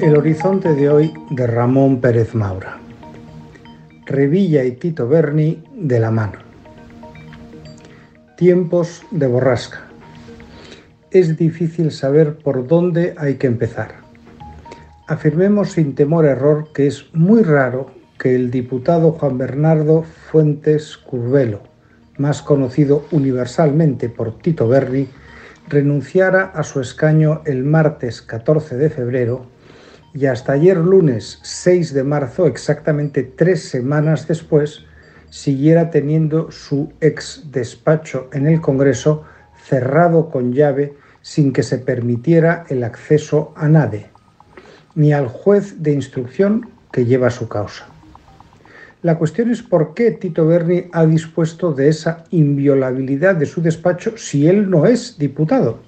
El horizonte de hoy de Ramón Pérez Maura. Revilla y Tito Berni de la mano. Tiempos de borrasca. Es difícil saber por dónde hay que empezar. Afirmemos sin temor a error que es muy raro que el diputado Juan Bernardo Fuentes Curvelo, más conocido universalmente por Tito Berni, renunciara a su escaño el martes 14 de febrero y hasta ayer lunes 6 de marzo, exactamente tres semanas después, siguiera teniendo su ex despacho en el Congreso cerrado con llave sin que se permitiera el acceso a nadie, ni al juez de instrucción que lleva su causa. La cuestión es por qué Tito Berni ha dispuesto de esa inviolabilidad de su despacho si él no es diputado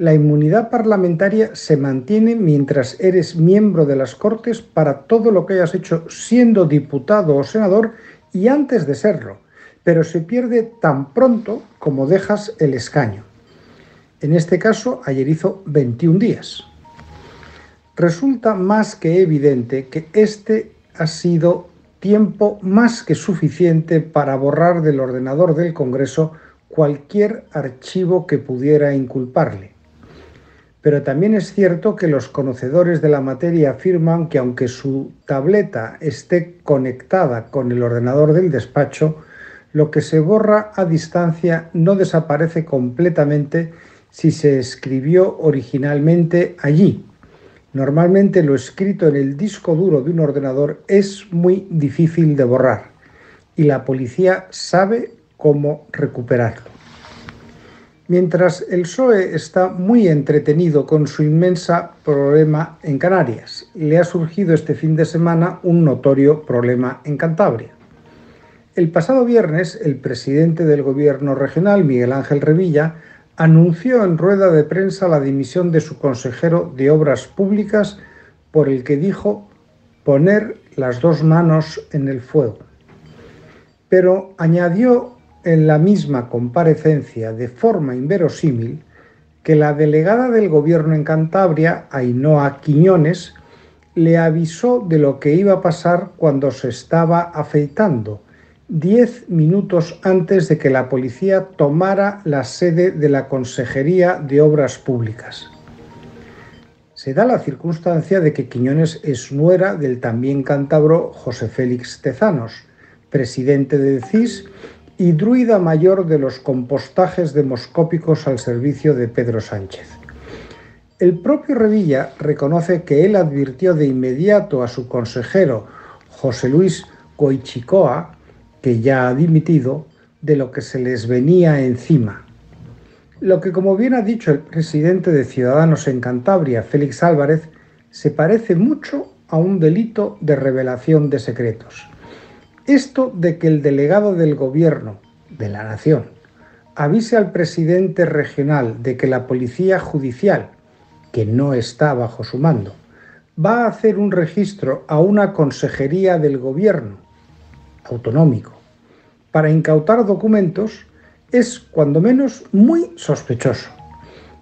la inmunidad parlamentaria se mantiene mientras eres miembro de las Cortes para todo lo que hayas hecho siendo diputado o senador y antes de serlo, pero se pierde tan pronto como dejas el escaño. En este caso, ayer hizo 21 días. Resulta más que evidente que este ha sido tiempo más que suficiente para borrar del ordenador del Congreso cualquier archivo que pudiera inculparle. Pero también es cierto que los conocedores de la materia afirman que aunque su tableta esté conectada con el ordenador del despacho, lo que se borra a distancia no desaparece completamente si se escribió originalmente allí. Normalmente lo escrito en el disco duro de un ordenador es muy difícil de borrar y la policía sabe cómo recuperarlo. Mientras el PSOE está muy entretenido con su inmensa problema en Canarias, le ha surgido este fin de semana un notorio problema en Cantabria. El pasado viernes, el presidente del gobierno regional, Miguel Ángel Revilla, anunció en rueda de prensa la dimisión de su consejero de Obras Públicas por el que dijo poner las dos manos en el fuego. Pero añadió en la misma comparecencia de forma inverosímil que la delegada del gobierno en Cantabria, Ainhoa Quiñones, le avisó de lo que iba a pasar cuando se estaba afeitando, diez minutos antes de que la policía tomara la sede de la Consejería de Obras Públicas. Se da la circunstancia de que Quiñones es nuera del también cántabro José Félix Tezanos, presidente del CIS y druida mayor de los compostajes demoscópicos al servicio de Pedro Sánchez. El propio Revilla reconoce que él advirtió de inmediato a su consejero José Luis Coichicoa, que ya ha dimitido, de lo que se les venía encima. Lo que, como bien ha dicho el presidente de Ciudadanos en Cantabria, Félix Álvarez, se parece mucho a un delito de revelación de secretos. Esto de que el delegado del gobierno de la nación avise al presidente regional de que la policía judicial, que no está bajo su mando, va a hacer un registro a una consejería del gobierno autonómico para incautar documentos es, cuando menos, muy sospechoso.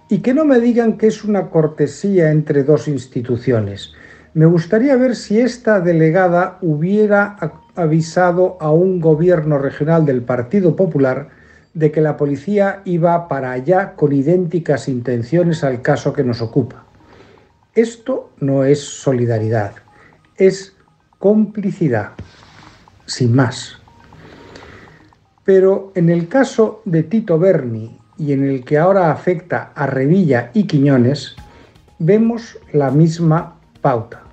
Y que no me digan que es una cortesía entre dos instituciones. Me gustaría ver si esta delegada hubiera avisado a un gobierno regional del Partido Popular de que la policía iba para allá con idénticas intenciones al caso que nos ocupa. Esto no es solidaridad, es complicidad, sin más. Pero en el caso de Tito Berni y en el que ahora afecta a Revilla y Quiñones, vemos la misma pauta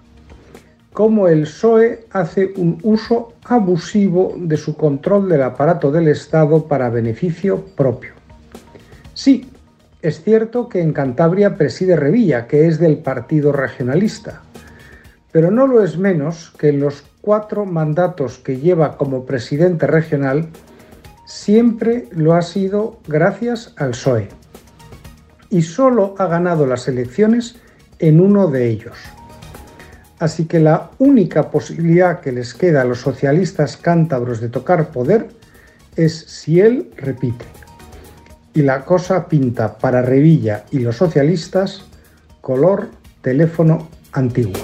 cómo el PSOE hace un uso abusivo de su control del aparato del Estado para beneficio propio. Sí, es cierto que en Cantabria preside Revilla, que es del Partido Regionalista, pero no lo es menos que en los cuatro mandatos que lleva como presidente regional siempre lo ha sido gracias al PSOE. Y solo ha ganado las elecciones en uno de ellos. Así que la única posibilidad que les queda a los socialistas cántabros de tocar poder es si él repite. Y la cosa pinta para Revilla y los socialistas color teléfono antiguo.